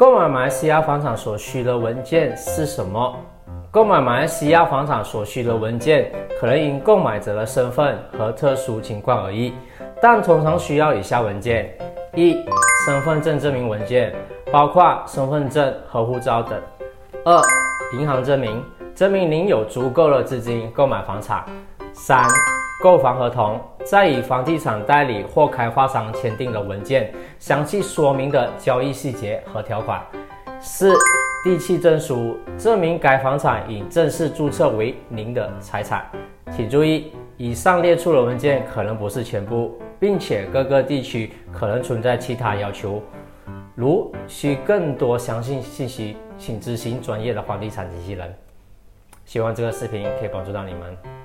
购买马来西亚房产所需的文件是什么？购买马来西亚房产所需的文件，可能因购买者的身份和特殊情况而异，但通常需要以下文件：一、身份证证明文件，包括身份证和护照等；二、银行证明，证明您有足够的资金购买房产；三、购房合同，在与房地产代理或开发商签订的文件，详细说明的交易细节和条款。四、地契证书，证明该房产已正式注册为您的财产。请注意，以上列出的文件可能不是全部，并且各个地区可能存在其他要求。如需更多详细信息，请咨询专业的房地产经纪人。希望这个视频可以帮助到你们。